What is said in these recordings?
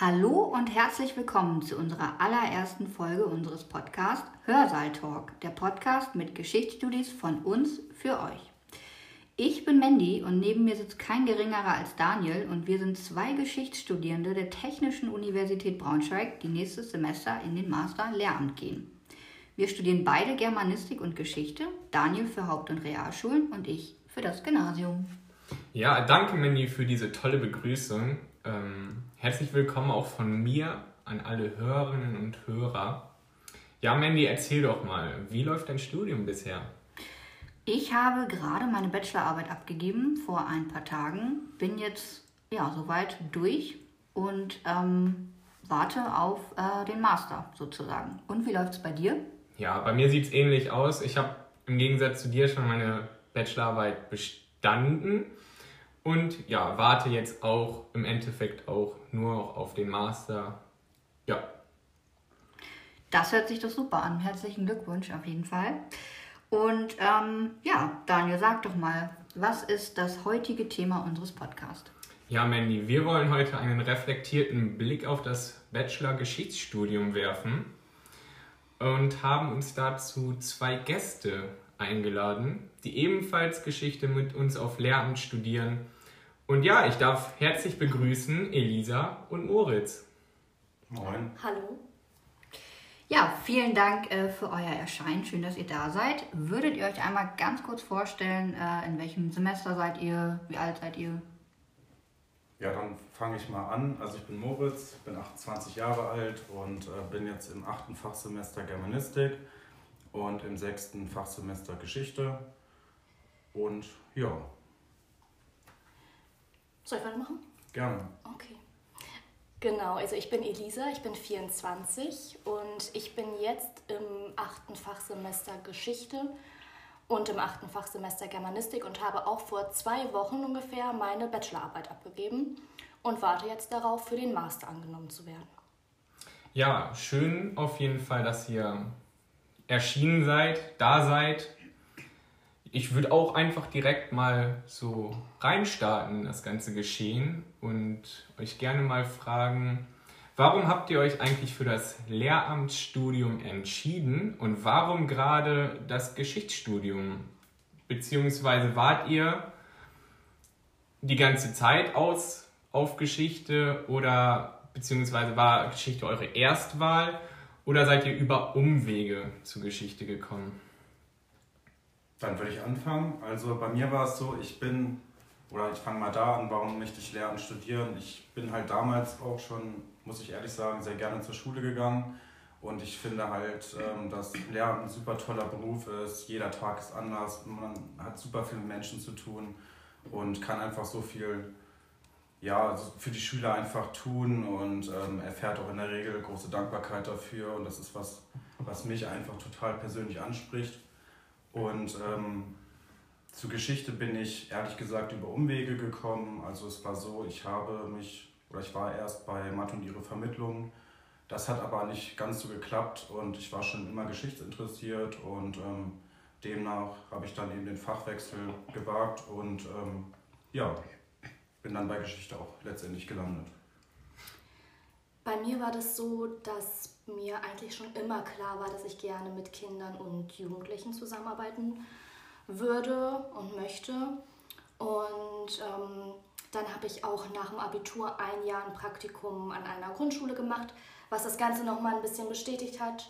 Hallo und herzlich willkommen zu unserer allerersten Folge unseres Podcasts Hörsaal Talk, der Podcast mit Geschichtsstudies von uns für euch. Ich bin Mandy und neben mir sitzt kein geringerer als Daniel und wir sind zwei Geschichtsstudierende der Technischen Universität Braunschweig, die nächstes Semester in den Master Lehramt gehen. Wir studieren beide Germanistik und Geschichte, Daniel für Haupt- und Realschulen und ich für das Gymnasium. Ja, danke Mandy für diese tolle Begrüßung. Ähm, herzlich willkommen auch von mir an alle Hörerinnen und Hörer. Ja, Mandy, erzähl doch mal, wie läuft dein Studium bisher? Ich habe gerade meine Bachelorarbeit abgegeben vor ein paar Tagen, bin jetzt ja soweit durch und ähm, warte auf äh, den Master sozusagen. Und wie läuft es bei dir? Ja, bei mir sieht es ähnlich aus. Ich habe im Gegensatz zu dir schon meine Bachelorarbeit bestanden und ja, warte jetzt auch im Endeffekt auch nur auf den Master. Ja. Das hört sich doch super an. Herzlichen Glückwunsch auf jeden Fall. Und ähm, ja, Daniel, sag doch mal, was ist das heutige Thema unseres Podcasts? Ja, Mandy, wir wollen heute einen reflektierten Blick auf das Bachelor-Geschichtsstudium werfen und haben uns dazu zwei Gäste eingeladen, die ebenfalls Geschichte mit uns auf Lehramt studieren und ja, ich darf herzlich begrüßen Elisa und Moritz. Moin. Hallo. Ja, vielen Dank äh, für euer Erscheinen. Schön, dass ihr da seid. Würdet ihr euch einmal ganz kurz vorstellen, äh, in welchem Semester seid ihr? Wie alt seid ihr? Ja, dann fange ich mal an. Also ich bin Moritz, bin 28 Jahre alt und äh, bin jetzt im achten Fachsemester Germanistik und im sechsten Fachsemester Geschichte. Und ja, soll ich weitermachen? Gerne. Okay. Genau, also ich bin Elisa, ich bin 24 und ich bin jetzt im achten Fachsemester Geschichte und im achten Fachsemester Germanistik und habe auch vor zwei Wochen ungefähr meine Bachelorarbeit abgegeben und warte jetzt darauf, für den Master angenommen zu werden. Ja, schön auf jeden Fall, dass ihr erschienen seid, da seid ich würde auch einfach direkt mal so reinstarten in das ganze Geschehen und euch gerne mal fragen, warum habt ihr euch eigentlich für das Lehramtsstudium entschieden und warum gerade das Geschichtsstudium? Beziehungsweise wart ihr die ganze Zeit aus auf Geschichte oder beziehungsweise war Geschichte eure Erstwahl oder seid ihr über Umwege zur Geschichte gekommen? Dann würde ich anfangen. Also bei mir war es so, ich bin, oder ich fange mal da an, warum möchte ich lernen, studieren. Ich bin halt damals auch schon, muss ich ehrlich sagen, sehr gerne zur Schule gegangen. Und ich finde halt, ähm, dass Lehramt ein super toller Beruf ist. Jeder Tag ist anders. Man hat super viel mit Menschen zu tun und kann einfach so viel ja, für die Schüler einfach tun und ähm, erfährt auch in der Regel große Dankbarkeit dafür. Und das ist was, was mich einfach total persönlich anspricht. Und ähm, zur Geschichte bin ich ehrlich gesagt über Umwege gekommen. Also es war so, ich habe mich, oder ich war erst bei Matt und ihre Vermittlung. Das hat aber nicht ganz so geklappt und ich war schon immer geschichtsinteressiert und ähm, demnach habe ich dann eben den Fachwechsel gewagt und ähm, ja, bin dann bei Geschichte auch letztendlich gelandet. Bei mir war das so, dass mir eigentlich schon immer klar war, dass ich gerne mit Kindern und Jugendlichen zusammenarbeiten würde und möchte. Und ähm, dann habe ich auch nach dem Abitur ein Jahr ein Praktikum an einer Grundschule gemacht, was das Ganze nochmal ein bisschen bestätigt hat.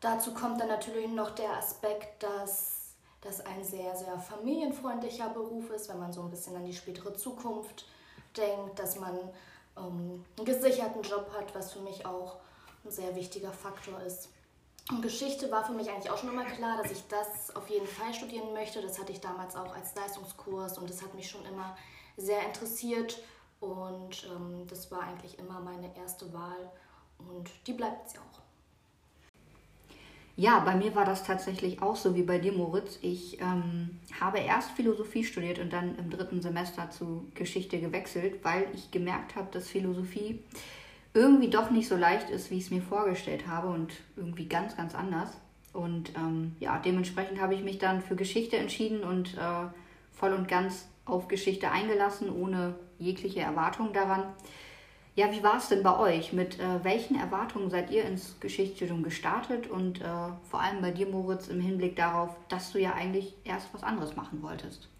Dazu kommt dann natürlich noch der Aspekt, dass das ein sehr, sehr familienfreundlicher Beruf ist, wenn man so ein bisschen an die spätere Zukunft denkt, dass man ähm, einen gesicherten Job hat, was für mich auch ein sehr wichtiger Faktor ist. Und Geschichte war für mich eigentlich auch schon immer klar, dass ich das auf jeden Fall studieren möchte. Das hatte ich damals auch als Leistungskurs und das hat mich schon immer sehr interessiert. Und ähm, das war eigentlich immer meine erste Wahl und die bleibt sie auch. Ja, bei mir war das tatsächlich auch so wie bei dir, Moritz. Ich ähm, habe erst Philosophie studiert und dann im dritten Semester zu Geschichte gewechselt, weil ich gemerkt habe, dass Philosophie irgendwie doch nicht so leicht ist, wie ich es mir vorgestellt habe und irgendwie ganz, ganz anders. Und ähm, ja, dementsprechend habe ich mich dann für Geschichte entschieden und äh, voll und ganz auf Geschichte eingelassen, ohne jegliche Erwartung daran. Ja, wie war es denn bei euch? Mit äh, welchen Erwartungen seid ihr ins Geschichtsstudium gestartet und äh, vor allem bei dir, Moritz, im Hinblick darauf, dass du ja eigentlich erst was anderes machen wolltest?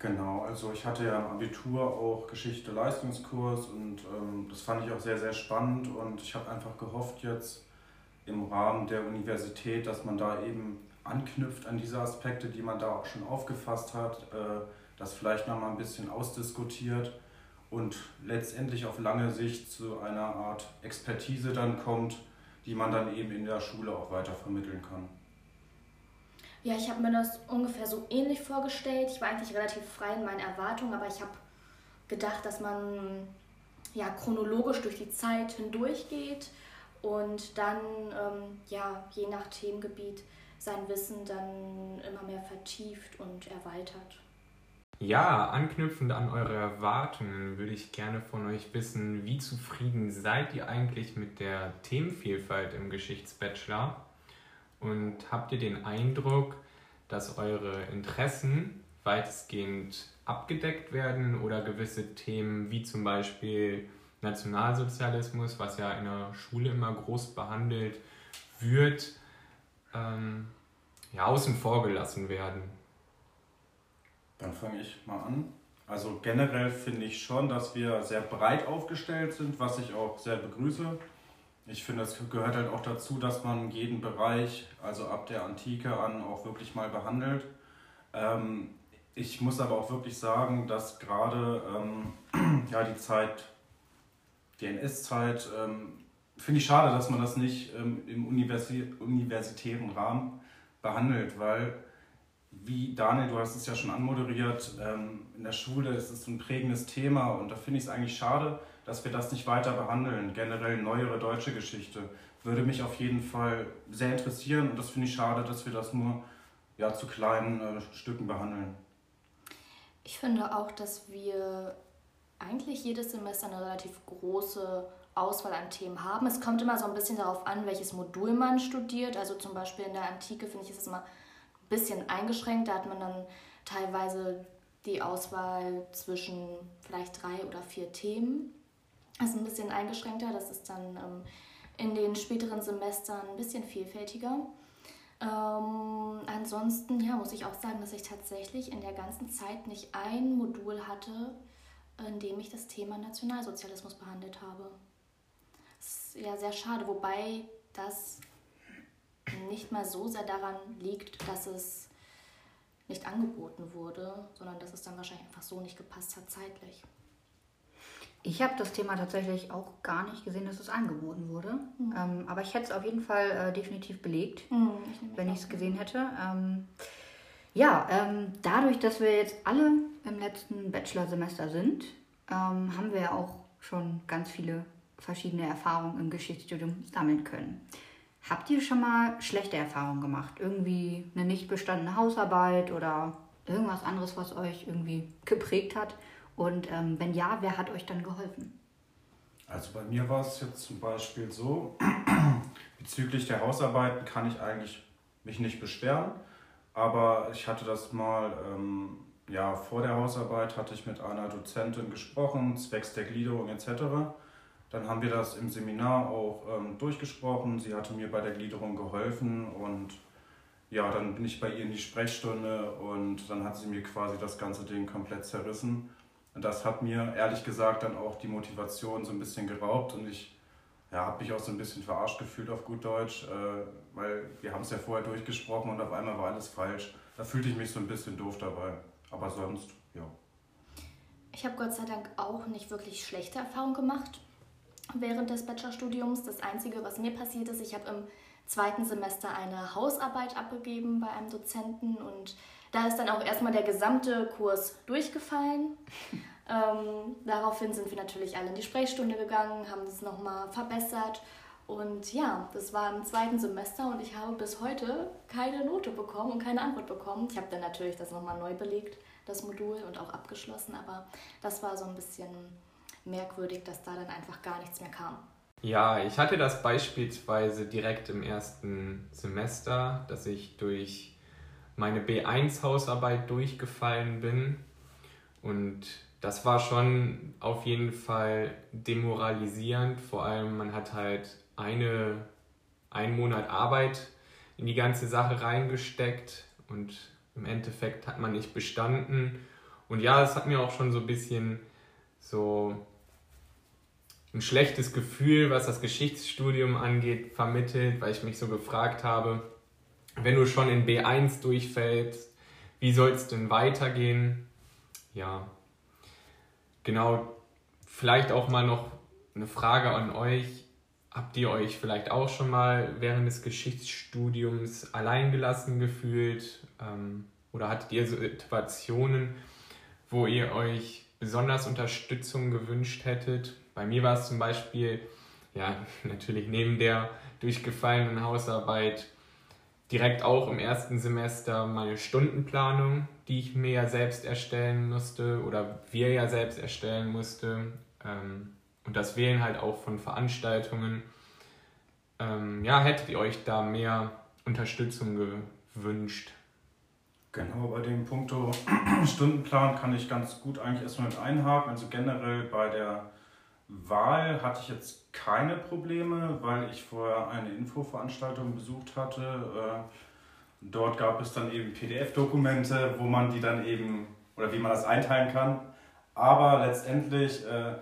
Genau, also ich hatte ja im Abitur auch Geschichte-Leistungskurs und ähm, das fand ich auch sehr, sehr spannend und ich habe einfach gehofft jetzt im Rahmen der Universität, dass man da eben anknüpft an diese Aspekte, die man da auch schon aufgefasst hat, äh, das vielleicht nochmal ein bisschen ausdiskutiert und letztendlich auf lange Sicht zu einer Art Expertise dann kommt, die man dann eben in der Schule auch weiter vermitteln kann. Ja, ich habe mir das ungefähr so ähnlich vorgestellt. Ich war eigentlich relativ frei in meinen Erwartungen, aber ich habe gedacht, dass man ja chronologisch durch die Zeit hindurchgeht und dann ähm, ja je nach Themengebiet sein Wissen dann immer mehr vertieft und erweitert. Ja, anknüpfend an eure Erwartungen würde ich gerne von euch wissen, wie zufrieden seid ihr eigentlich mit der Themenvielfalt im Geschichtsbachelor? Und habt ihr den Eindruck, dass eure Interessen weitestgehend abgedeckt werden oder gewisse Themen wie zum Beispiel Nationalsozialismus, was ja in der Schule immer groß behandelt wird, ähm, ja, außen vor gelassen werden? Dann fange ich mal an. Also generell finde ich schon, dass wir sehr breit aufgestellt sind, was ich auch sehr begrüße. Ich finde, es gehört halt auch dazu, dass man jeden Bereich, also ab der Antike an, auch wirklich mal behandelt. Ähm, ich muss aber auch wirklich sagen, dass gerade ähm, ja, die Zeit, die NS-Zeit, ähm, finde ich schade, dass man das nicht im Universi universitären Rahmen behandelt, weil, wie Daniel, du hast es ja schon anmoderiert, ähm, in der Schule ist es ein prägendes Thema und da finde ich es eigentlich schade, dass wir das nicht weiter behandeln. Generell neuere deutsche Geschichte würde mich auf jeden Fall sehr interessieren und das finde ich schade, dass wir das nur ja, zu kleinen äh, Stücken behandeln. Ich finde auch, dass wir eigentlich jedes Semester eine relativ große Auswahl an Themen haben. Es kommt immer so ein bisschen darauf an, welches Modul man studiert. Also zum Beispiel in der Antike finde ich es immer bisschen eingeschränkt. Da hat man dann teilweise die Auswahl zwischen vielleicht drei oder vier Themen. Das ist ein bisschen eingeschränkter. Das ist dann ähm, in den späteren Semestern ein bisschen vielfältiger. Ähm, ansonsten ja, muss ich auch sagen, dass ich tatsächlich in der ganzen Zeit nicht ein Modul hatte, in dem ich das Thema Nationalsozialismus behandelt habe. Das ist ja sehr schade, wobei das nicht mal so sehr daran liegt, dass es nicht angeboten wurde, sondern dass es dann wahrscheinlich einfach so nicht gepasst hat zeitlich. Ich habe das Thema tatsächlich auch gar nicht gesehen, dass es angeboten wurde. Mhm. Ähm, aber ich hätte es auf jeden Fall äh, definitiv belegt, mhm, ich wenn ich es gesehen hätte. Ähm, ja, ähm, dadurch, dass wir jetzt alle im letzten Bachelorsemester sind, ähm, haben wir ja auch schon ganz viele verschiedene Erfahrungen im Geschichtsstudium sammeln können. Habt ihr schon mal schlechte Erfahrungen gemacht? Irgendwie eine nicht bestandene Hausarbeit oder irgendwas anderes, was euch irgendwie geprägt hat? Und ähm, wenn ja, wer hat euch dann geholfen? Also bei mir war es jetzt zum Beispiel so, bezüglich der Hausarbeiten kann ich eigentlich mich nicht beschweren, aber ich hatte das mal, ähm, ja, vor der Hausarbeit hatte ich mit einer Dozentin gesprochen, zwecks der Gliederung etc. Dann haben wir das im Seminar auch ähm, durchgesprochen, sie hatte mir bei der Gliederung geholfen und ja, dann bin ich bei ihr in die Sprechstunde und dann hat sie mir quasi das ganze Ding komplett zerrissen. Und das hat mir ehrlich gesagt dann auch die Motivation so ein bisschen geraubt und ich ja, habe mich auch so ein bisschen verarscht gefühlt auf gut Deutsch, äh, weil wir haben es ja vorher durchgesprochen und auf einmal war alles falsch. Da fühlte ich mich so ein bisschen doof dabei. Aber sonst, ja. Ich habe Gott sei Dank auch nicht wirklich schlechte Erfahrungen gemacht während des Bachelorstudiums. Das Einzige, was mir passiert ist, ich habe im zweiten Semester eine Hausarbeit abgegeben bei einem Dozenten und da ist dann auch erstmal der gesamte Kurs durchgefallen. Ähm, daraufhin sind wir natürlich alle in die Sprechstunde gegangen, haben es nochmal verbessert. Und ja, das war im zweiten Semester und ich habe bis heute keine Note bekommen und keine Antwort bekommen. Ich habe dann natürlich das nochmal neu belegt, das Modul, und auch abgeschlossen, aber das war so ein bisschen merkwürdig, dass da dann einfach gar nichts mehr kam. Ja, ich hatte das beispielsweise direkt im ersten Semester, dass ich durch meine B1-Hausarbeit durchgefallen bin und das war schon auf jeden Fall demoralisierend. Vor allem, man hat halt eine, einen Monat Arbeit in die ganze Sache reingesteckt und im Endeffekt hat man nicht bestanden. Und ja, es hat mir auch schon so ein bisschen so ein schlechtes Gefühl, was das Geschichtsstudium angeht, vermittelt, weil ich mich so gefragt habe, wenn du schon in B1 durchfällst, wie soll es denn weitergehen? Ja, genau. Vielleicht auch mal noch eine Frage an euch. Habt ihr euch vielleicht auch schon mal während des Geschichtsstudiums alleingelassen gefühlt? Ähm, oder hattet ihr Situationen, wo ihr euch besonders Unterstützung gewünscht hättet? Bei mir war es zum Beispiel, ja, natürlich neben der durchgefallenen Hausarbeit direkt auch im ersten Semester meine Stundenplanung, die ich mir ja selbst erstellen musste oder wir ja selbst erstellen musste. Ähm, und das Wählen halt auch von Veranstaltungen. Ähm, ja, hättet ihr euch da mehr Unterstützung gewünscht? Genau, bei dem Punkto Stundenplan kann ich ganz gut eigentlich erstmal mit einhaken. Also generell bei der Wahl hatte ich jetzt keine Probleme, weil ich vorher eine Infoveranstaltung besucht hatte. Äh, dort gab es dann eben PDF-Dokumente, wo man die dann eben oder wie man das einteilen kann. Aber letztendlich äh,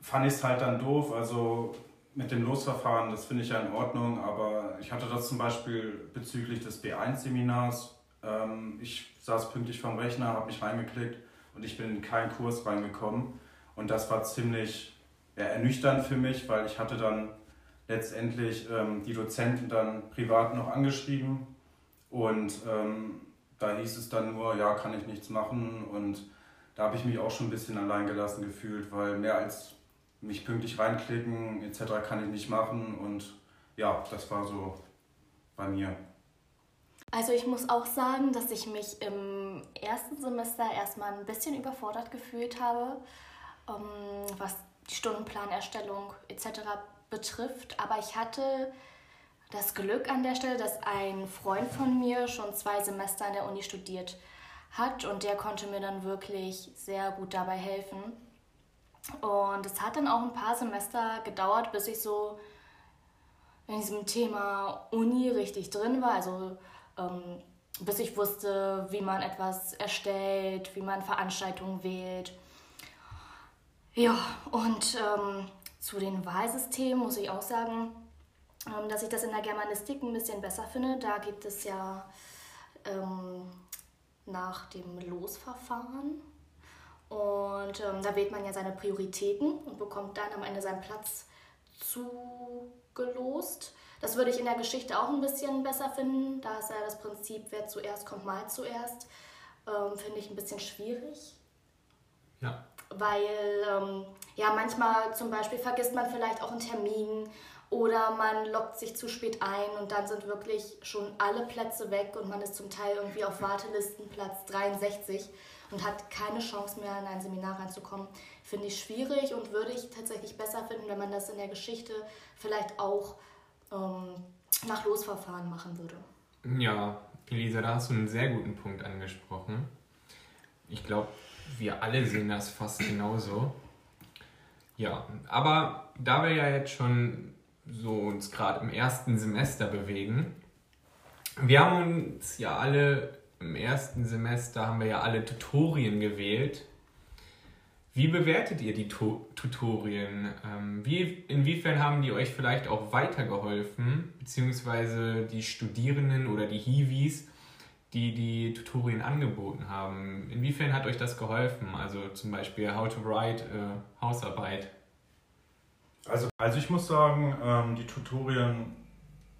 fand ich es halt dann doof. Also mit dem Losverfahren, das finde ich ja in Ordnung, aber ich hatte das zum Beispiel bezüglich des B1-Seminars. Ähm, ich saß pünktlich vom Rechner, habe mich reingeklickt und ich bin in keinen Kurs reingekommen. Und das war ziemlich ja, ernüchternd für mich, weil ich hatte dann letztendlich ähm, die Dozenten dann privat noch angeschrieben und ähm, da hieß es dann nur, ja, kann ich nichts machen und da habe ich mich auch schon ein bisschen alleingelassen gefühlt, weil mehr als mich pünktlich reinklicken etc. kann ich nicht machen und ja, das war so bei mir. Also ich muss auch sagen, dass ich mich im ersten Semester erstmal ein bisschen überfordert gefühlt habe, ähm, was die Stundenplanerstellung etc. betrifft. Aber ich hatte das Glück an der Stelle, dass ein Freund von mir schon zwei Semester an der Uni studiert hat und der konnte mir dann wirklich sehr gut dabei helfen. Und es hat dann auch ein paar Semester gedauert, bis ich so in diesem Thema Uni richtig drin war. Also ähm, bis ich wusste, wie man etwas erstellt, wie man Veranstaltungen wählt ja, und ähm, zu den Wahlsystemen muss ich auch sagen, ähm, dass ich das in der Germanistik ein bisschen besser finde. Da gibt es ja ähm, nach dem Losverfahren und ähm, da wählt man ja seine Prioritäten und bekommt dann am Ende seinen Platz zugelost. Das würde ich in der Geschichte auch ein bisschen besser finden. Da ist ja das Prinzip, wer zuerst kommt, mal zuerst. Ähm, finde ich ein bisschen schwierig. Ja weil ähm, ja manchmal zum Beispiel vergisst man vielleicht auch einen Termin oder man lockt sich zu spät ein und dann sind wirklich schon alle Plätze weg und man ist zum Teil irgendwie auf Wartelistenplatz 63 und hat keine Chance mehr in ein Seminar reinzukommen. Finde ich schwierig und würde ich tatsächlich besser finden, wenn man das in der Geschichte vielleicht auch ähm, nach Losverfahren machen würde. Ja, Elisa, da hast du einen sehr guten Punkt angesprochen. Ich glaube, wir alle sehen das fast genauso. Ja, aber da wir ja jetzt schon so uns gerade im ersten Semester bewegen, wir haben uns ja alle im ersten Semester haben wir ja alle Tutorien gewählt. Wie bewertet ihr die tu Tutorien? Ähm, wie, inwiefern haben die euch vielleicht auch weitergeholfen, beziehungsweise die Studierenden oder die Hiwis die die Tutorien angeboten haben. Inwiefern hat euch das geholfen? Also zum Beispiel How to Write äh, Hausarbeit. Also, also ich muss sagen, ähm, die Tutorien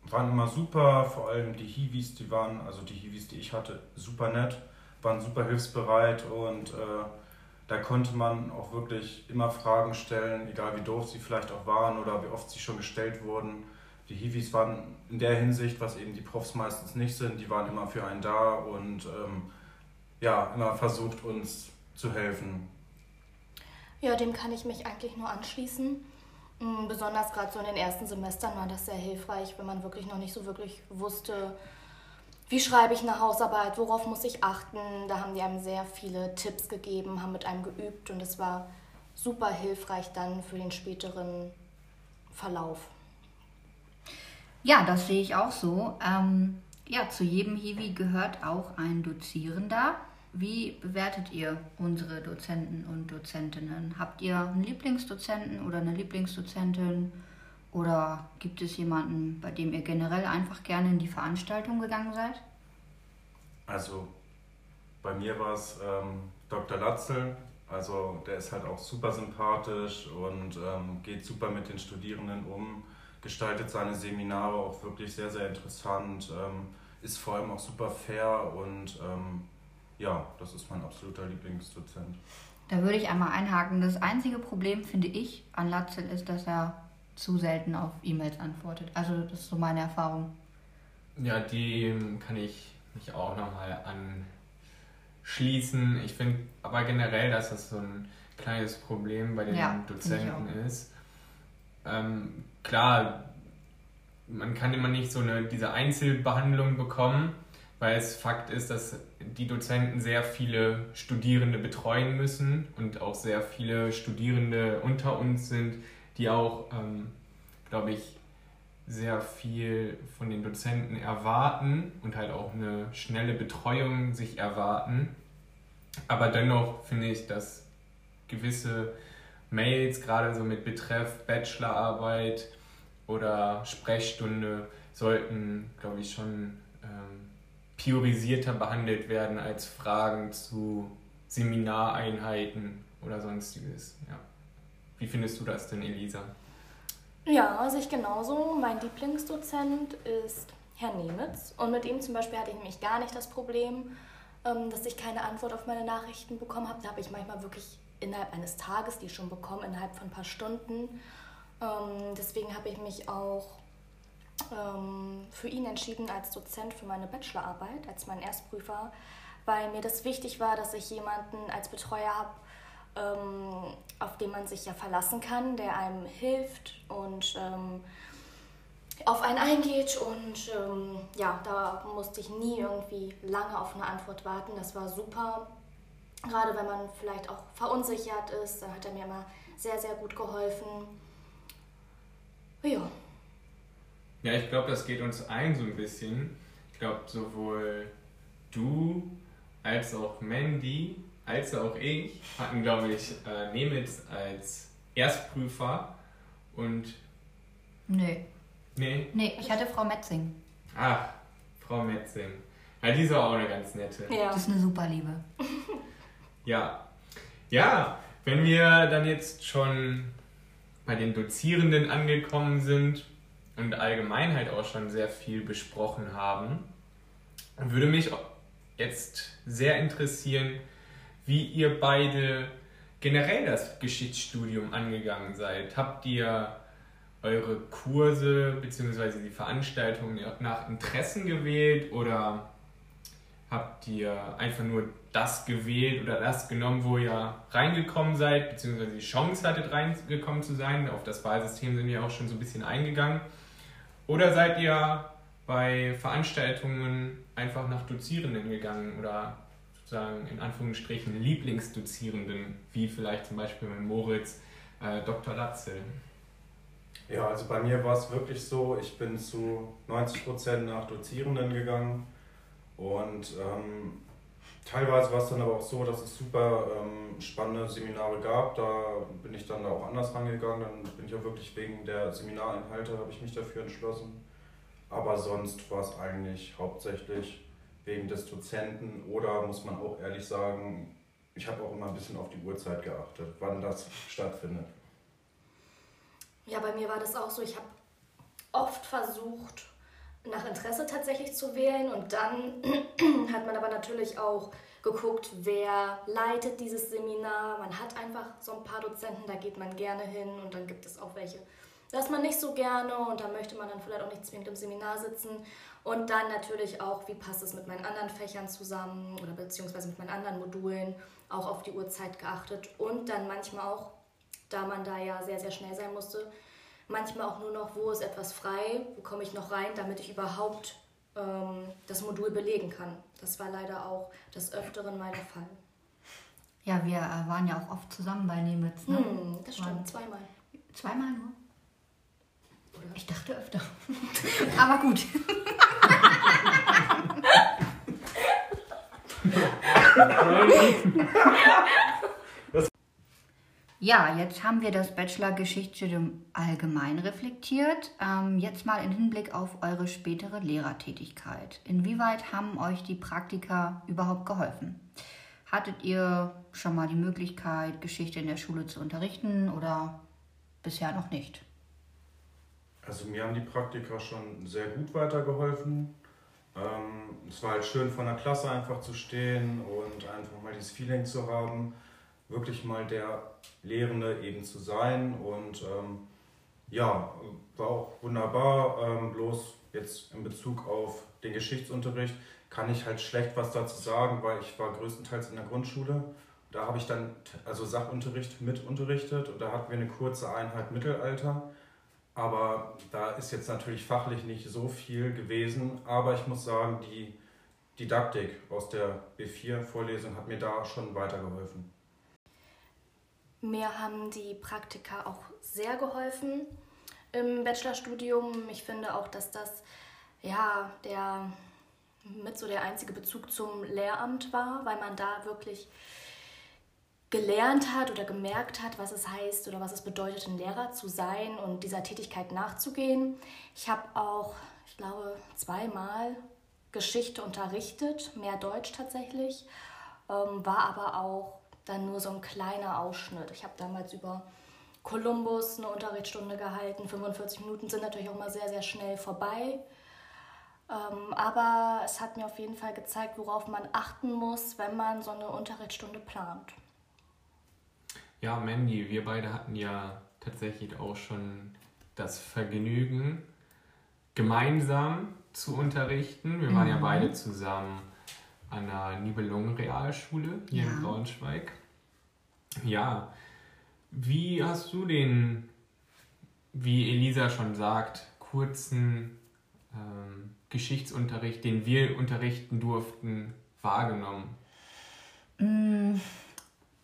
waren immer super, vor allem die Hiwis, die waren, also die Hiwis, die ich hatte, super nett, waren super hilfsbereit und äh, da konnte man auch wirklich immer Fragen stellen, egal wie doof sie vielleicht auch waren oder wie oft sie schon gestellt wurden die Hiwis waren in der Hinsicht, was eben die Profs meistens nicht sind, die waren immer für einen da und ähm, ja, immer versucht uns zu helfen. Ja, dem kann ich mich eigentlich nur anschließen. Mm, besonders gerade so in den ersten Semestern war das sehr hilfreich, wenn man wirklich noch nicht so wirklich wusste, wie schreibe ich eine Hausarbeit, worauf muss ich achten. Da haben die einem sehr viele Tipps gegeben, haben mit einem geübt und es war super hilfreich dann für den späteren Verlauf. Ja, das sehe ich auch so. Ähm, ja, zu jedem Hiwi gehört auch ein Dozierender. Wie bewertet ihr unsere Dozenten und Dozentinnen? Habt ihr einen Lieblingsdozenten oder eine Lieblingsdozentin? Oder gibt es jemanden, bei dem ihr generell einfach gerne in die Veranstaltung gegangen seid? Also bei mir war es ähm, Dr. Latzel. Also der ist halt auch super sympathisch und ähm, geht super mit den Studierenden um, gestaltet seine Seminare auch wirklich sehr, sehr interessant, ähm, ist vor allem auch super fair und ähm, ja, das ist mein absoluter Lieblingsdozent. Da würde ich einmal einhaken. Das einzige Problem, finde ich, an Latzel ist, dass er zu selten auf E-Mails antwortet. Also das ist so meine Erfahrung. Ja, die kann ich mich auch nochmal anschließen. Ich finde aber generell, dass das so ein kleines Problem bei den Ja, Dozenten ist. Ähm, klar, man kann immer nicht so eine, diese Einzelbehandlung bekommen, weil es Fakt ist, dass die Dozenten sehr viele Studierende betreuen müssen und auch sehr viele Studierende unter uns sind, die auch, ähm, glaube ich, sehr viel von den Dozenten erwarten und halt auch eine schnelle Betreuung sich erwarten. Aber dennoch finde ich, dass gewisse Mails, gerade so mit Betreff Bachelorarbeit oder Sprechstunde, sollten, glaube ich, schon ähm, priorisierter behandelt werden als Fragen zu Seminareinheiten oder sonstiges. Ja. Wie findest du das denn, Elisa? Ja, sehe ich genauso. Mein Lieblingsdozent ist Herr Nemitz. Und mit ihm zum Beispiel hatte ich nämlich gar nicht das Problem, ähm, dass ich keine Antwort auf meine Nachrichten bekommen habe. Da habe ich manchmal wirklich innerhalb eines Tages die schon bekommen, innerhalb von ein paar Stunden. Ähm, deswegen habe ich mich auch ähm, für ihn entschieden als Dozent für meine Bachelorarbeit, als mein Erstprüfer, weil mir das wichtig war, dass ich jemanden als Betreuer habe, ähm, auf den man sich ja verlassen kann, der einem hilft und ähm, auf einen eingeht. Und ähm, ja, da musste ich nie irgendwie lange auf eine Antwort warten. Das war super. Gerade wenn man vielleicht auch verunsichert ist, dann hat er mir immer sehr, sehr gut geholfen. Ja. Ja, ich glaube, das geht uns allen so ein bisschen. Ich glaube, sowohl du als auch Mandy, als auch ich hatten, glaube ich, äh, Nemitz als Erstprüfer und. Nee. Nee? Nee, ich hatte Frau Metzing. Ah, Frau Metzing. Ja, die ist aber auch eine ganz nette. Ja. Das ist eine super Liebe. Ja. Ja, wenn wir dann jetzt schon bei den Dozierenden angekommen sind und allgemein halt auch schon sehr viel besprochen haben, würde mich jetzt sehr interessieren, wie ihr beide generell das Geschichtsstudium angegangen seid. Habt ihr eure Kurse bzw. die Veranstaltungen nach Interessen gewählt oder habt ihr einfach nur das gewählt oder das genommen, wo ihr reingekommen seid, beziehungsweise die Chance hattet, reingekommen zu sein? Auf das Wahlsystem sind wir auch schon so ein bisschen eingegangen. Oder seid ihr bei Veranstaltungen einfach nach Dozierenden gegangen oder sozusagen in Anführungsstrichen Lieblingsdozierenden, wie vielleicht zum Beispiel mit Moritz äh, Dr. Latzel? Ja, also bei mir war es wirklich so, ich bin zu 90% nach Dozierenden gegangen und ähm, teilweise war es dann aber auch so, dass es super ähm, spannende Seminare gab. Da bin ich dann auch anders rangegangen. Dann bin ich auch wirklich wegen der Seminarinhalte, habe ich mich dafür entschlossen. Aber sonst war es eigentlich hauptsächlich wegen des Dozenten oder muss man auch ehrlich sagen, ich habe auch immer ein bisschen auf die Uhrzeit geachtet, wann das stattfindet. Ja, bei mir war das auch so. Ich habe oft versucht, nach Interesse tatsächlich zu wählen und dann hat man aber natürlich auch geguckt, wer leitet dieses Seminar. Man hat einfach so ein paar Dozenten, da geht man gerne hin und dann gibt es auch welche, da ist man nicht so gerne und da möchte man dann vielleicht auch nicht zwingend im Seminar sitzen. Und dann natürlich auch, wie passt es mit meinen anderen Fächern zusammen oder beziehungsweise mit meinen anderen Modulen, auch auf die Uhrzeit geachtet und dann manchmal auch, da man da ja sehr, sehr schnell sein musste, manchmal auch nur noch, wo ist etwas frei, wo komme ich noch rein, damit ich überhaupt ähm, das Modul belegen kann. Das war leider auch des Öfteren mal der Fall. Ja, wir äh, waren ja auch oft zusammen bei Nemitz. Ne? Hm, das stimmt, zweimal. Zweimal nur? Oder? Ich dachte öfter. Aber gut. Ja, jetzt haben wir das Bachelor-Geschichtsstudium allgemein reflektiert. Ähm, jetzt mal im Hinblick auf eure spätere Lehrertätigkeit. Inwieweit haben euch die Praktika überhaupt geholfen? Hattet ihr schon mal die Möglichkeit, Geschichte in der Schule zu unterrichten oder bisher noch nicht? Also mir haben die Praktika schon sehr gut weitergeholfen. Ähm, es war halt schön von der Klasse einfach zu stehen und einfach mal dieses Feeling zu haben, wirklich mal der Lehrende eben zu sein. Und ähm, ja, war auch wunderbar. Ähm, bloß jetzt in Bezug auf den Geschichtsunterricht kann ich halt schlecht was dazu sagen, weil ich war größtenteils in der Grundschule. Da habe ich dann also Sachunterricht mit unterrichtet und da hatten wir eine kurze Einheit Mittelalter. Aber da ist jetzt natürlich fachlich nicht so viel gewesen. Aber ich muss sagen, die Didaktik aus der B4-Vorlesung hat mir da schon weitergeholfen. Mir haben die Praktika auch sehr geholfen im Bachelorstudium. Ich finde auch, dass das ja der mit so der einzige Bezug zum Lehramt war, weil man da wirklich gelernt hat oder gemerkt hat, was es heißt oder was es bedeutet, ein Lehrer zu sein und dieser Tätigkeit nachzugehen. Ich habe auch, ich glaube, zweimal Geschichte unterrichtet, mehr Deutsch tatsächlich, ähm, war aber auch dann nur so ein kleiner Ausschnitt. Ich habe damals über Kolumbus eine Unterrichtsstunde gehalten. 45 Minuten sind natürlich auch mal sehr, sehr schnell vorbei. Ähm, aber es hat mir auf jeden Fall gezeigt, worauf man achten muss, wenn man so eine Unterrichtsstunde plant. Ja, Mandy, wir beide hatten ja tatsächlich auch schon das Vergnügen, gemeinsam zu unterrichten. Wir waren ja Mhm. beide zusammen an der Nibelungen-Realschule hier Ja. in Braunschweig. Ja, wie hast du den, wie Elisa schon sagt, kurzen ähm, Geschichtsunterricht, den wir unterrichten durften, wahrgenommen? Mm,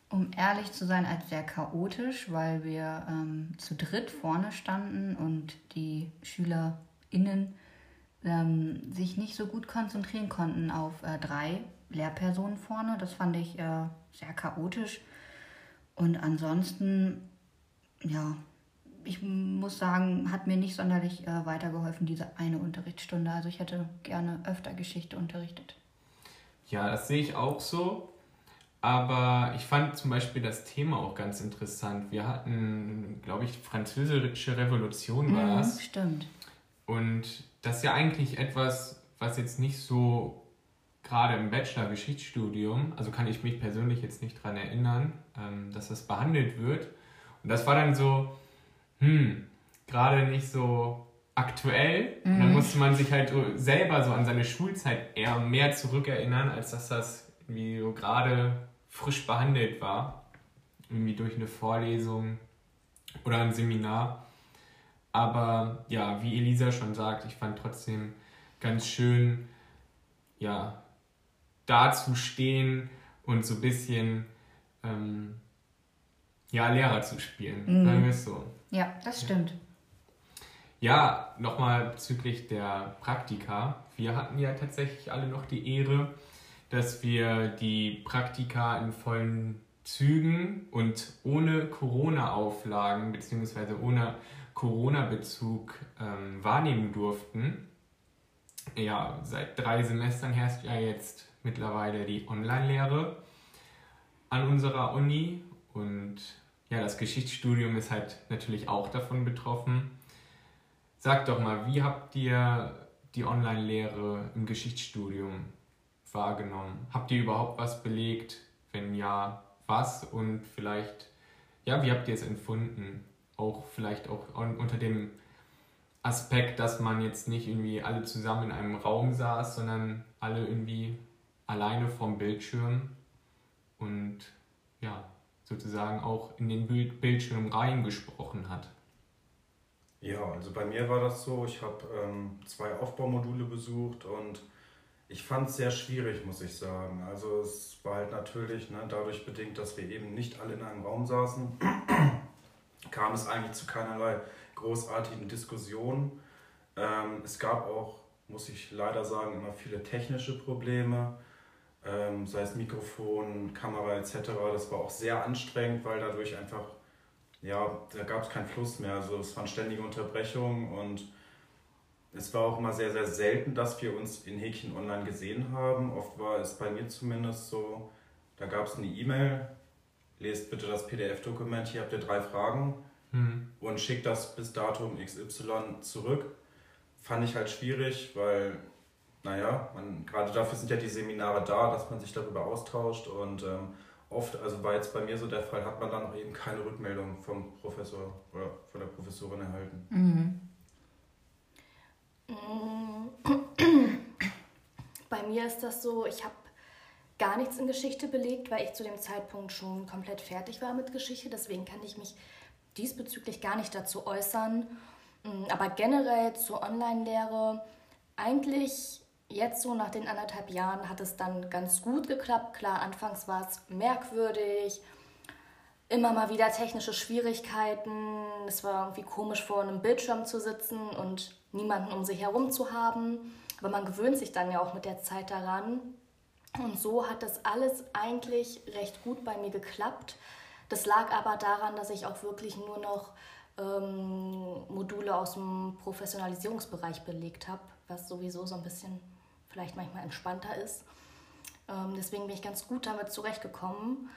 Um ehrlich zu sein, als sehr chaotisch, weil wir ähm, zu dritt vorne standen und die SchülerInnen ähm, sich nicht so gut konzentrieren konnten auf äh, drei Lehrpersonen vorne. Das fand ich äh, sehr chaotisch. Und ansonsten, ja, ich muss sagen, hat mir nicht sonderlich äh, weitergeholfen, diese eine Unterrichtsstunde. Also ich hätte gerne öfter Geschichte unterrichtet. Ja, das sehe ich auch so. Aber ich fand zum Beispiel das Thema auch ganz interessant. Wir hatten, glaube ich, französische Revolution war Mhm, das. stimmt. Und das ist ja eigentlich etwas, was jetzt nicht so gerade im Bachelor-Geschichtsstudium, also kann ich mich persönlich jetzt nicht daran erinnern, ähm, dass das behandelt wird. Und das war dann so, hm, gerade nicht so aktuell. Und dann Mhm. musste man sich halt selber so an seine Schulzeit eher mehr zurückerinnern, als dass das irgendwie so gerade frisch behandelt war. Irgendwie durch eine Vorlesung oder ein Seminar. Aber ja, wie Elisa schon sagt, ich fand trotzdem ganz schön, ja, da zu stehen und so ein bisschen, ähm, ja, Lehrer zu spielen. Mhm. Sagen wir es so. Ja, das stimmt. Ja, nochmal bezüglich der Praktika. Wir hatten ja tatsächlich alle noch die Ehre, dass wir die Praktika in vollen Zügen und ohne Corona-Auflagen bzw. ohne Corona-Bezug ähm, wahrnehmen durften. Ja, seit drei Semestern herrscht ja jetzt mittlerweile die Online-Lehre an unserer Uni und ja, das Geschichtsstudium ist halt natürlich auch davon betroffen. Sag doch mal, wie habt ihr die Online-Lehre im Geschichtsstudium wahrgenommen? Habt ihr überhaupt was belegt? Wenn ja, was? Und vielleicht, ja, wie habt ihr es empfunden? Auch vielleicht auch un- unter dem Aspekt, dass man jetzt nicht irgendwie alle zusammen in einem Raum saß, sondern alle irgendwie alleine vorm Bildschirm und ja, sozusagen auch in den Bild Bildschirm reingesprochen hat. Ja, also bei mir war das so, ich habe ähm, zwei Aufbaumodule besucht und ich fand es sehr schwierig, muss ich sagen. Also es war halt natürlich ne, dadurch bedingt, dass wir eben nicht alle in einem Raum saßen, kam es eigentlich zu keinerlei großartigen Diskussionen. Ähm, es gab auch, muss ich leider sagen, immer viele technische Probleme, ähm, sei es Mikrofon, Kamera etc. Das war auch sehr anstrengend, weil dadurch einfach, ja, da gab es keinen Fluss mehr. Also es waren ständige Unterbrechungen und es war auch immer sehr, sehr selten, dass wir uns in Häkchen online gesehen haben. Oft war es bei mir zumindest so, da gab es eine E-Mail, lest bitte das PDF-Dokument, hier habt ihr drei Fragen mhm. und schickt das bis Datum XY zurück. Fand ich halt schwierig, weil, naja, man, gerade dafür sind ja die Seminare da, dass man sich darüber austauscht und ähm, oft, also war jetzt bei mir so der Fall, hat man dann auch eben keine Rückmeldung vom Professor oder von der Professorin erhalten. Mhm. Bei mir ist das so, ich habe gar nichts in Geschichte belegt, weil ich zu dem Zeitpunkt schon komplett fertig war mit Geschichte. Deswegen kann ich mich diesbezüglich gar nicht dazu äußern. Mm, aber generell zur Online-Lehre, eigentlich jetzt so nach den anderthalb Jahren hat es dann ganz gut geklappt. Klar, anfangs war es merkwürdig, immer mal wieder technische Schwierigkeiten. Es war irgendwie komisch, vor einem Bildschirm zu sitzen und niemanden um sich herum zu haben. Aber man gewöhnt sich dann ja auch mit der Zeit daran. Und so hat das alles eigentlich recht gut bei mir geklappt. Das lag aber daran, dass ich auch wirklich nur noch ähm, Module aus dem Professionalisierungsbereich belegt habe, was sowieso so ein bisschen vielleicht manchmal entspannter ist. Ähm, deswegen bin ich ganz gut damit zurechtgekommen.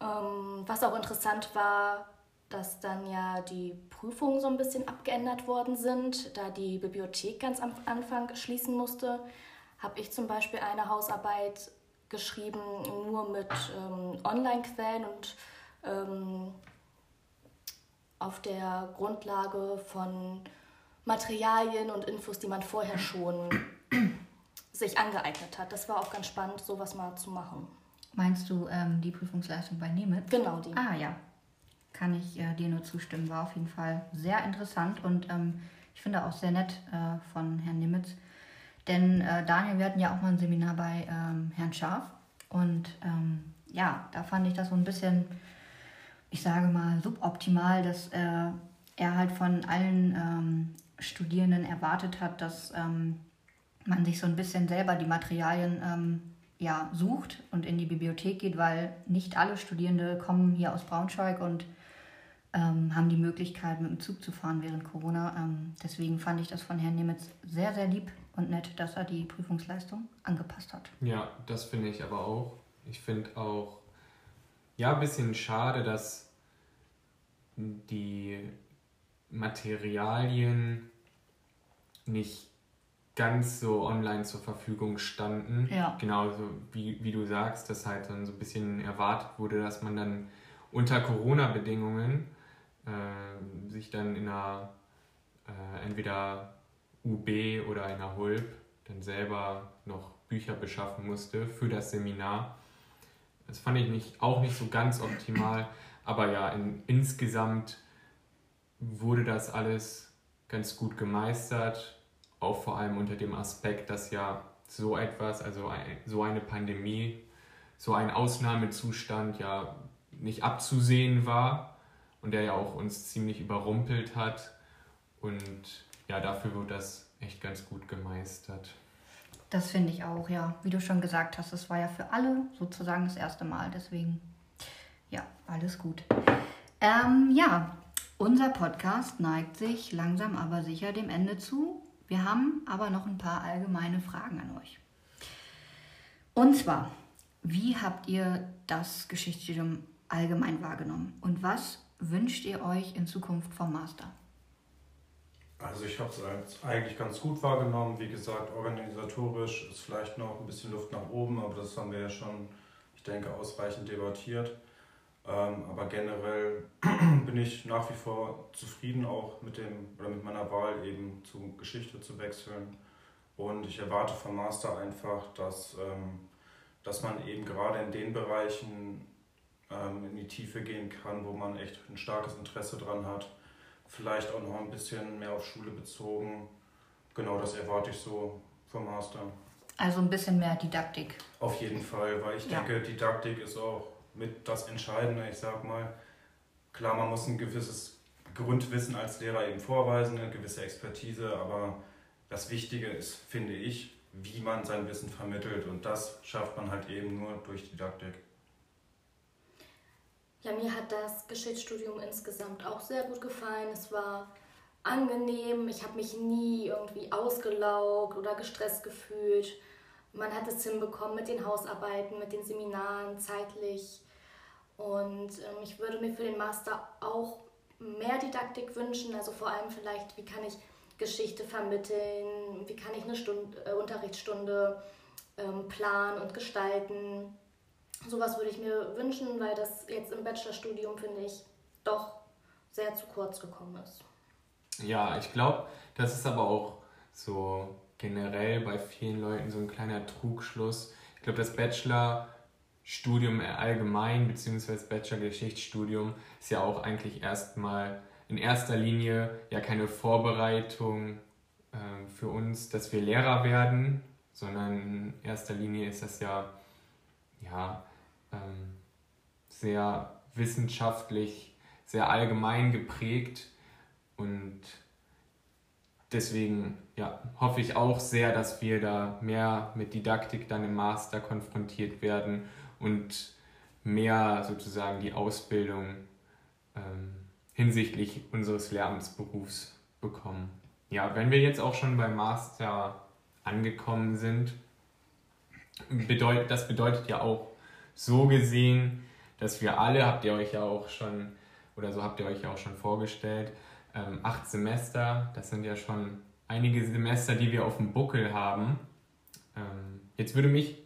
Ähm, was auch interessant war, dass dann ja die Prüfungen so ein bisschen abgeändert worden sind, da die Bibliothek ganz am Anfang schließen musste, habe ich zum Beispiel eine Hausarbeit geschrieben, nur mit ähm, Online-Quellen und ähm, auf der Grundlage von Materialien und Infos, die man vorher schon sich angeeignet hat. Das war auch ganz spannend, sowas mal zu machen. Meinst du ähm, die Prüfungsleistung bei Nemeth? Genau, die. Ah ja, kann ich äh, dir nur zustimmen. War auf jeden Fall sehr interessant und ähm, ich finde auch sehr nett äh, von Herrn Nimitz. Denn äh, Daniel, wir hatten ja auch mal ein Seminar bei ähm, Herrn Scharf und ähm, ja, da fand ich das so ein bisschen, ich sage mal, suboptimal, dass äh, er halt von allen ähm, Studierenden erwartet hat, dass ähm, man sich so ein bisschen selber die Materialien ähm, ja, sucht und in die Bibliothek geht, weil nicht alle Studierende kommen hier aus Braunschweig und ähm, haben die Möglichkeit, mit dem Zug zu fahren während Corona. Ähm, deswegen fand ich das von Herrn Nemitz sehr, sehr lieb und nett, dass er die Prüfungsleistung angepasst hat. Ja, das finde ich aber auch. Ich finde auch, ja, ein bisschen schade, dass die Materialien nicht ganz so online zur Verfügung standen. Ja. Genauso wie, wie du sagst, dass halt dann so ein bisschen erwartet wurde, dass man dann unter Corona-Bedingungen äh, sich dann in einer äh, entweder UB oder einer HULP dann selber noch Bücher beschaffen musste für das Seminar. Das fand ich nicht, auch nicht so ganz optimal, aber ja, in, insgesamt wurde das alles ganz gut gemeistert, auch vor allem unter dem Aspekt, dass ja so etwas, also ein, so eine Pandemie, so ein Ausnahmezustand ja nicht abzusehen war und der ja auch uns ziemlich überrumpelt hat. Und ja, dafür wird das echt ganz gut gemeistert. Das finde ich auch, ja. Wie du schon gesagt hast, es war ja für alle sozusagen das erste Mal. Deswegen, ja, alles gut. Ähm, ja, unser Podcast neigt sich langsam aber sicher dem Ende zu. Wir haben aber noch ein paar allgemeine Fragen an euch. Und zwar, wie habt ihr das Geschichtsstudium allgemein wahrgenommen? Und was wünscht ihr euch in Zukunft vom Master? Also ich habe es eigentlich ganz gut wahrgenommen. Wie gesagt, organisatorisch ist vielleicht noch ein bisschen Luft nach oben, aber das haben wir ja schon, ich denke, ausreichend debattiert. Ähm, aber generell bin ich nach wie vor zufrieden auch mit dem oder mit meiner Wahl eben zu Geschichte zu wechseln. Und ich erwarte vom Master einfach, dass, ähm, dass man eben gerade in den Bereichen ähm, in die Tiefe gehen kann, wo man echt ein starkes Interesse dran hat. Vielleicht auch noch ein bisschen mehr auf Schule bezogen. Genau, das erwarte ich so vom Master. Also ein bisschen mehr Didaktik. Auf jeden Fall, weil ich Ja. denke, Didaktik ist auch mit das Entscheidende. Ich sag mal, klar, man muss ein gewisses Grundwissen als Lehrer eben vorweisen, eine gewisse Expertise, aber das Wichtige ist, finde ich, wie man sein Wissen vermittelt und das schafft man halt eben nur durch Didaktik. Ja, mir hat das Geschichtsstudium insgesamt auch sehr gut gefallen. Es war angenehm. Ich habe mich nie irgendwie ausgelaugt oder gestresst gefühlt. Man hat es hinbekommen mit den Hausarbeiten, mit den Seminaren zeitlich. Und ähm, ich würde mir für den Master auch mehr Didaktik wünschen. Also vor allem vielleicht, wie kann ich Geschichte vermitteln, wie kann ich eine Stunde, äh, Unterrichtsstunde ähm, planen und gestalten. Sowas würde ich mir wünschen, weil das jetzt im Bachelorstudium, finde ich, doch sehr zu kurz gekommen ist. Ja, ich glaube, das ist aber auch so generell bei vielen Leuten so ein kleiner Trugschluss. Ich glaube, das Bachelorstudium allgemein, beziehungsweise Bachelor-Geschichtsstudium, ist ja auch eigentlich erstmal in erster Linie ja keine Vorbereitung äh, für uns, dass wir Lehrer werden, sondern in erster Linie ist das ja, ja ähm, sehr wissenschaftlich, sehr allgemein geprägt und deswegen ja, hoffe ich auch sehr, dass wir da mehr mit Didaktik dann im Master konfrontiert werden und mehr sozusagen die Ausbildung ähm, hinsichtlich unseres Lehramtsberufs bekommen. Ja, wenn wir jetzt auch schon beim Master angekommen sind, bedeut, das bedeutet ja auch so gesehen, dass wir alle, habt ihr euch ja auch schon, oder so habt ihr euch ja auch schon vorgestellt, ähm, acht Semester, das sind ja schon einige Semester, die wir auf dem Buckel haben. Ähm, jetzt würde mich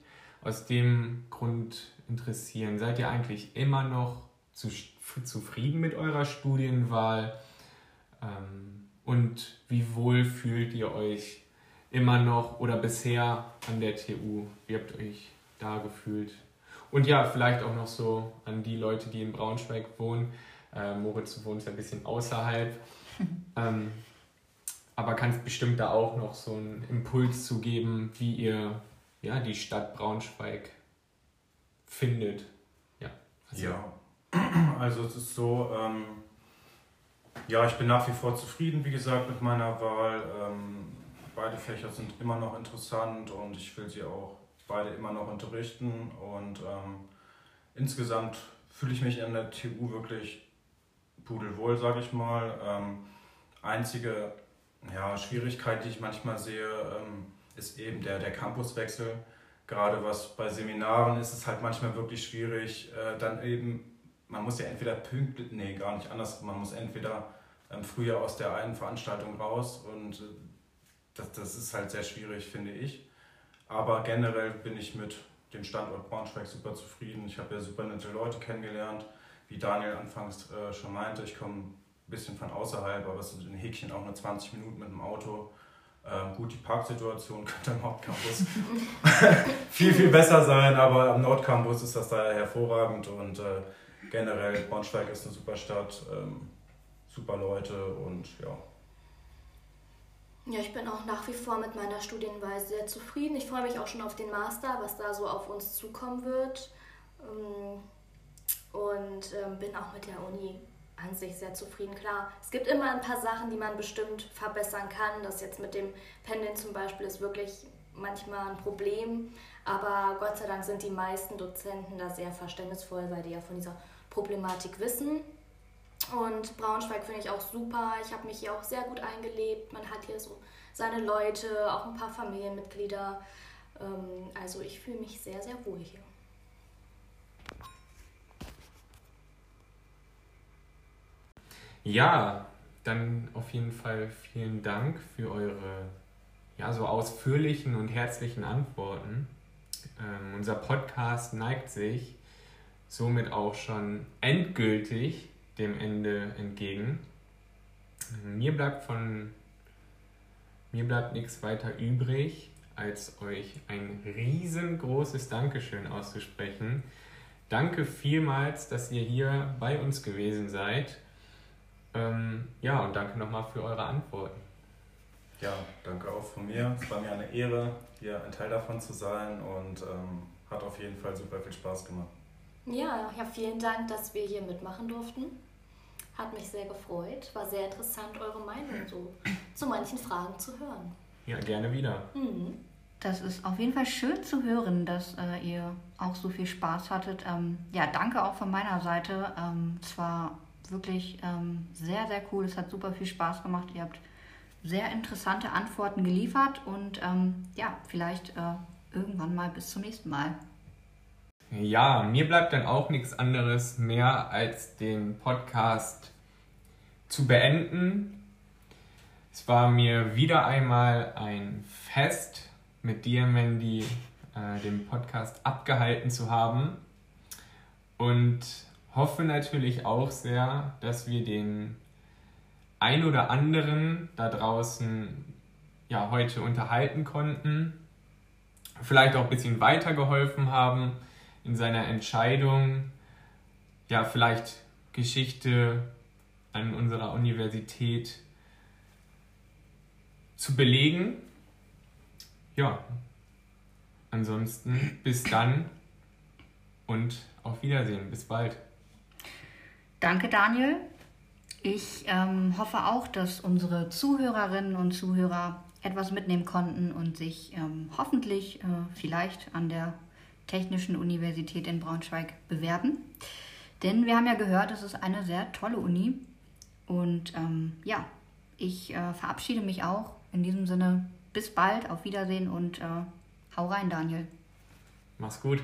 aus dem Grund interessieren, seid ihr eigentlich immer noch zu, zufrieden mit eurer Studienwahl? Ähm, und wie wohl fühlt ihr euch immer noch oder bisher an der TU? Wie habt ihr euch da gefühlt? Und ja, vielleicht auch noch so an die Leute, die in Braunschweig wohnen. Äh, Moritz wohnt ja ein bisschen außerhalb. ähm, aber kannst bestimmt da auch noch so einen Impuls zu geben, wie ihr ja, die Stadt Braunschweig findet. Ja. Also, Ja, also es ist so, ähm, ja, ich bin nach wie vor zufrieden, wie gesagt, mit meiner Wahl. Ähm, beide Fächer sind immer noch interessant und ich will sie auch beide immer noch unterrichten. Und ähm, insgesamt fühle ich mich an der TU wirklich pudelwohl, sage ich mal. Ähm, einzige ja, Schwierigkeit, die ich manchmal sehe, ähm, ist eben der, der Campuswechsel. Gerade was bei Seminaren ist es halt manchmal wirklich schwierig, äh, dann eben man muss ja entweder pünktlich, nee, gar nicht anders, man muss entweder ähm, früher aus der einen Veranstaltung raus und äh, das, das ist halt sehr schwierig, finde ich. Aber generell bin ich mit dem Standort Braunschweig super zufrieden. Ich habe ja super nette Leute kennengelernt, wie Daniel anfangs äh, schon meinte. Ich komme ein bisschen von außerhalb, aber es sind in Häkchen auch nur 20 Minuten mit dem Auto. Ähm, gut, die Parksituation könnte am Hauptcampus viel, viel besser sein, aber am Nordcampus ist das daher hervorragend und äh, generell Braunschweig ist eine super Stadt, ähm, super Leute und ja. Ja, ich bin auch nach wie vor mit meiner Studienwahl sehr zufrieden. Ich freue mich auch schon auf den Master, was da so auf uns zukommen wird. Ähm, Und ähm, bin auch mit der Uni an sich sehr zufrieden. Klar, es gibt immer ein paar Sachen, die man bestimmt verbessern kann. Das jetzt mit dem Pendeln zum Beispiel ist wirklich manchmal ein Problem. Aber Gott sei Dank sind die meisten Dozenten da sehr verständnisvoll, weil die ja von dieser Problematik wissen. Und Braunschweig finde ich auch super. Ich habe mich hier auch sehr gut eingelebt. Man hat hier so seine Leute, auch ein paar Familienmitglieder. Ähm, Also ich fühle mich sehr, sehr wohl hier. Ja, dann auf jeden Fall vielen Dank für eure ja, so ausführlichen und herzlichen Antworten. Ähm, unser Podcast neigt sich somit auch schon endgültig dem Ende entgegen. Mir bleibt von mir bleibt nichts weiter übrig, als euch ein riesengroßes Dankeschön auszusprechen. Danke vielmals, dass ihr hier bei uns gewesen seid. Ähm, ja, und danke nochmal für eure Antworten. Ja, danke auch von mir. Es war mir eine Ehre, hier ein Teil davon zu sein und ähm, hat auf jeden Fall super viel Spaß gemacht. Ja, ja, vielen Dank, dass wir hier mitmachen durften. Hat mich sehr gefreut. War sehr interessant, eure Meinung so zu manchen Fragen zu hören. Ja, gerne wieder. Mhm. Das ist auf jeden Fall schön zu hören, dass äh, ihr auch so viel Spaß hattet. Ähm, ja, danke auch von meiner Seite. Ähm, es war wirklich ähm, sehr, sehr cool. Es hat super viel Spaß gemacht. Ihr habt sehr interessante Antworten geliefert und ähm, ja, vielleicht äh, irgendwann mal bis zum nächsten Mal. Ja, mir bleibt dann auch nichts anderes mehr, als den Podcast zu beenden. Es war mir wieder einmal ein Fest, mit dir, Mandy, äh, den Podcast abgehalten zu haben. Und hoffe natürlich auch sehr, dass wir den ein oder anderen da draußen ja heute unterhalten konnten, vielleicht auch ein bisschen weitergeholfen haben in seiner Entscheidung, ja, vielleicht Geschichte an unserer Universität zu belegen. Ja, ansonsten bis dann und auf Wiedersehen. Bis bald. Danke, Daniel. Ich ähm, hoffe auch, dass unsere Zuhörerinnen und Zuhörer etwas mitnehmen konnten und sich ähm, hoffentlich äh, vielleicht an der Technischen Universität in Braunschweig bewerben. Denn wir haben ja gehört, es ist eine sehr tolle Uni. Und ähm, ja, ich äh, verabschiede mich auch. In diesem Sinne, bis bald, auf Wiedersehen und äh, hau rein, Daniel. Mach's gut.